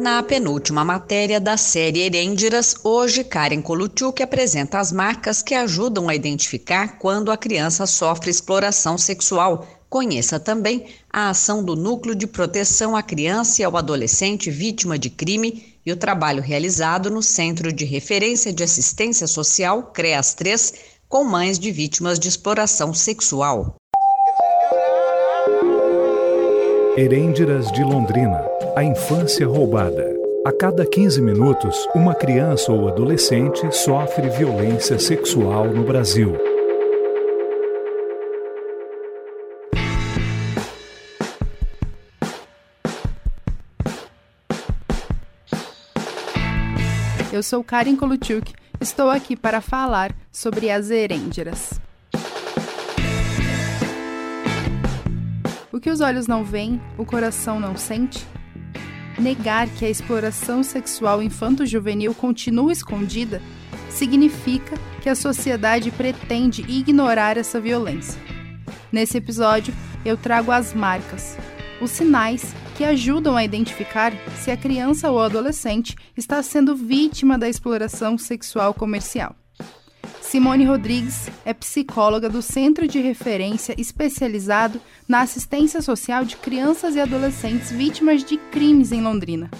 Na penúltima matéria da série Herêndiras, hoje Karen Koluchuk apresenta as marcas que ajudam a identificar quando a criança sofre exploração sexual. Conheça também a ação do Núcleo de Proteção à Criança e ao Adolescente Vítima de Crime e o trabalho realizado no Centro de Referência de Assistência Social, CREAS 3, com mães de vítimas de exploração sexual. Herêndiras de Londrina A infância roubada. A cada 15 minutos, uma criança ou adolescente sofre violência sexual no Brasil. Eu sou Karen Koluchuk, estou aqui para falar sobre as herêndiras. O que os olhos não veem, o coração não sente? Negar que a exploração sexual infanto-juvenil continua escondida significa que a sociedade pretende ignorar essa violência. Nesse episódio, eu trago as marcas, os sinais que ajudam a identificar se a criança ou adolescente está sendo vítima da exploração sexual comercial. Simone Rodrigues é psicóloga do Centro de Referência especializado na assistência social de crianças e adolescentes vítimas de crimes em Londrina.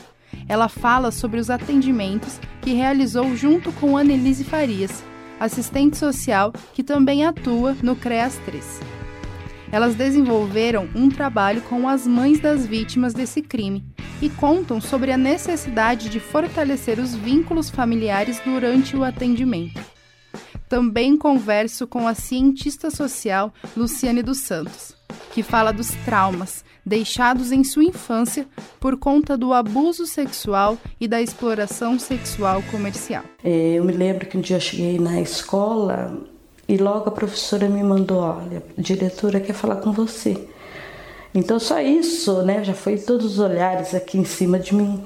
Ela fala sobre os atendimentos que realizou junto com Annelise Farias, assistente social que também atua no CREAS 3. Elas desenvolveram um trabalho com as mães das vítimas desse crime e contam sobre a necessidade de fortalecer os vínculos familiares durante o atendimento. Também converso com a cientista social Luciane dos Santos, que fala dos traumas deixados em sua infância por conta do abuso sexual e da exploração sexual comercial. É, eu me lembro que um dia eu cheguei na escola e logo a professora me mandou: olha, a diretora quer falar com você. Então só isso, né? Já foi todos os olhares aqui em cima de mim.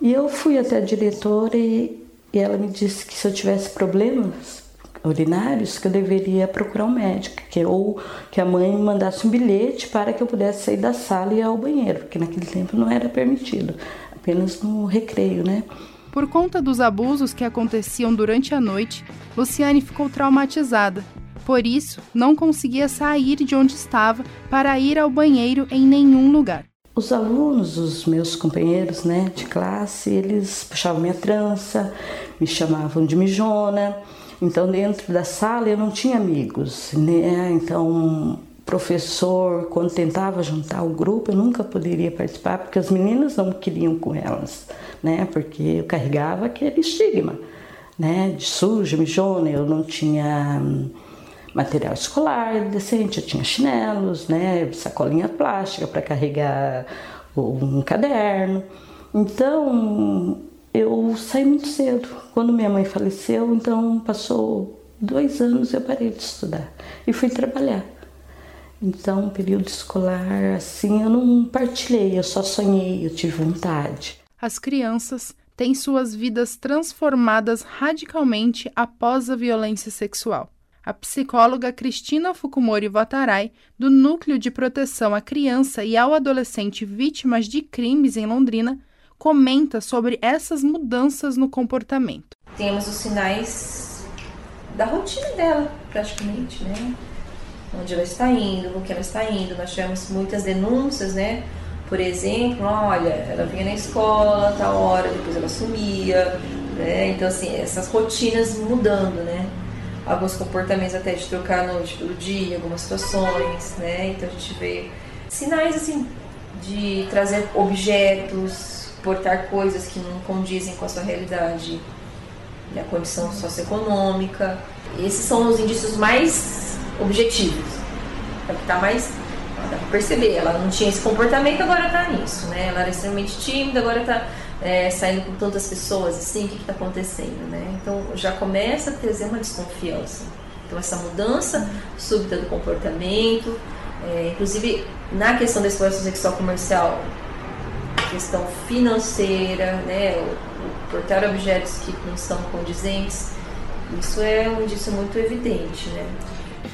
E eu fui até a diretora e, e ela me disse que se eu tivesse problemas urinários que eu deveria procurar um médico, que, ou que a mãe mandasse um bilhete para que eu pudesse sair da sala e ir ao banheiro, porque naquele tempo não era permitido, apenas no recreio, né? Por conta dos abusos que aconteciam durante a noite, Luciane ficou traumatizada. Por isso, não conseguia sair de onde estava para ir ao banheiro em nenhum lugar. Os alunos, os meus companheiros né, de classe, eles puxavam minha trança, me chamavam de mijona. Então, dentro da sala eu não tinha amigos, né? Então, professor, quando tentava juntar o grupo, eu nunca poderia participar porque as meninas não queriam com elas, né? Porque eu carregava aquele estigma, né? De suja, mijona, eu não tinha hum, material escolar decente, eu tinha chinelos, né? Sacolinha plástica para carregar um caderno. Então, eu saí muito cedo. Quando minha mãe faleceu, então passou dois anos eu parei de estudar e fui trabalhar. Então, período escolar, assim, eu não partilhei, eu só sonhei, eu tive vontade. As crianças têm suas vidas transformadas radicalmente após a violência sexual. A psicóloga Cristina Fukumori Vatarai, do Núcleo de Proteção à Criança e ao Adolescente Vítimas de Crimes em Londrina, comenta sobre essas mudanças no comportamento. Temos os sinais da rotina dela, praticamente, né? Onde ela está indo, o que ela está indo. Nós tivemos muitas denúncias, né? Por exemplo, olha, ela vinha na escola, tal hora, depois ela sumia, né? Então, assim, essas rotinas mudando, né? Alguns comportamentos até de trocar a noite pelo dia, algumas situações, né? Então a gente vê sinais, assim, de trazer objetos, portar coisas que não condizem com a sua realidade e a condição socioeconômica. Esses são os indícios mais objetivos. É o que está mais. Dá para perceber, ela não tinha esse comportamento, agora está nisso, né? Ela era extremamente tímida, agora está é, saindo com tantas pessoas, assim, o que está acontecendo, né? Então já começa a trazer uma desconfiança. Então essa mudança súbita do comportamento, é, inclusive na questão da exploração sexual comercial, questão financeira, né, o, portar objetos que não são condizentes, isso é um indício muito evidente, né.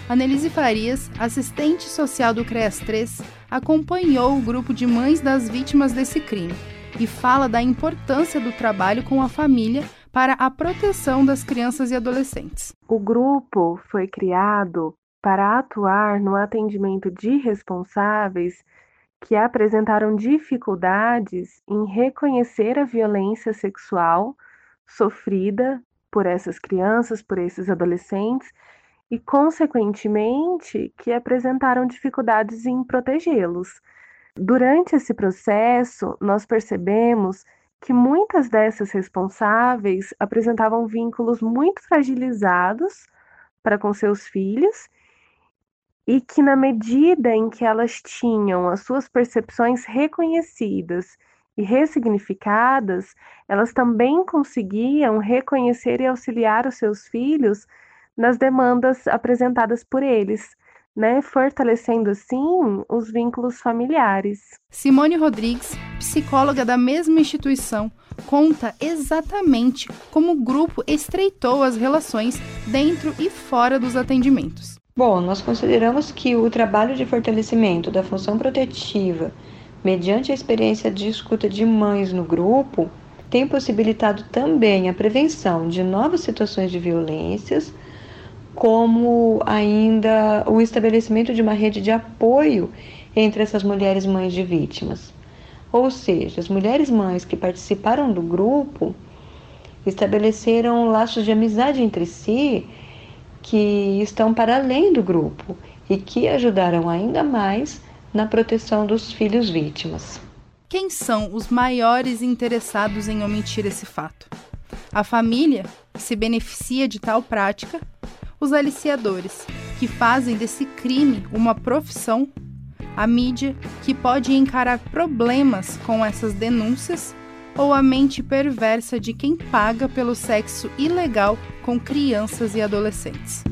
Anelise Farias, assistente social do CREAS 3, acompanhou o grupo de mães das vítimas desse crime e fala da importância do trabalho com a família para a proteção das crianças e adolescentes. O grupo foi criado para atuar no atendimento de responsáveis que apresentaram dificuldades em reconhecer a violência sexual sofrida por essas crianças, por esses adolescentes e, consequentemente, que apresentaram dificuldades em protegê-los. Durante esse processo, nós percebemos que muitas dessas responsáveis apresentavam vínculos muito fragilizados para com seus filhos e que, na medida em que elas tinham as suas percepções reconhecidas e ressignificadas, elas também conseguiam reconhecer e auxiliar os seus filhos nas demandas apresentadas por eles, né, fortalecendo assim os vínculos familiares. Simone Rodrigues, psicóloga da mesma instituição, conta exatamente como o grupo estreitou as relações dentro e fora dos atendimentos. Bom, nós consideramos que o trabalho de fortalecimento da função protetiva, mediante a experiência de escuta de mães no grupo, tem possibilitado também a prevenção de novas situações de violências como ainda o estabelecimento de uma rede de apoio entre essas mulheres mães de vítimas. Ou seja, as mulheres mães que participaram do grupo estabeleceram laços de amizade entre si que estão para além do grupo e que ajudaram ainda mais na proteção dos filhos vítimas. Quem são os maiores interessados em omitir esse fato? A família, que se beneficia de tal prática, os aliciadores, que fazem desse crime uma profissão, a mídia, que pode encarar problemas com essas denúncias, ou a mente perversa de quem paga pelo sexo ilegal com crianças e adolescentes.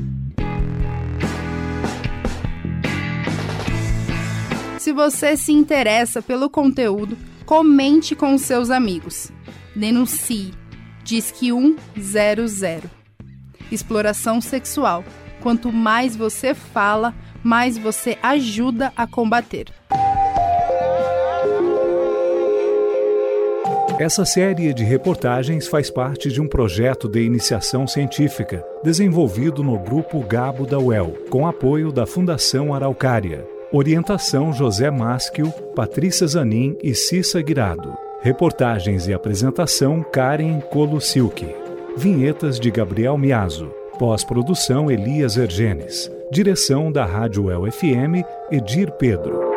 Se você se interessa pelo conteúdo, comente com seus amigos. Denuncie. Diz que 100 exploração sexual. Quanto mais você fala, mais você ajuda a combater. Essa série de reportagens faz parte de um projeto de iniciação científica desenvolvido no Grupo Gabo da UEL, com apoio da Fundação Araucária. Orientação José Maschio, Patrícia Zanin e Cissa Guirado. Reportagens e apresentação Karen Kolusilki. Vinhetas de Gabriel Miazo. Pós-produção Elias Ergenes. Direção da Rádio El FM, Edir Pedro.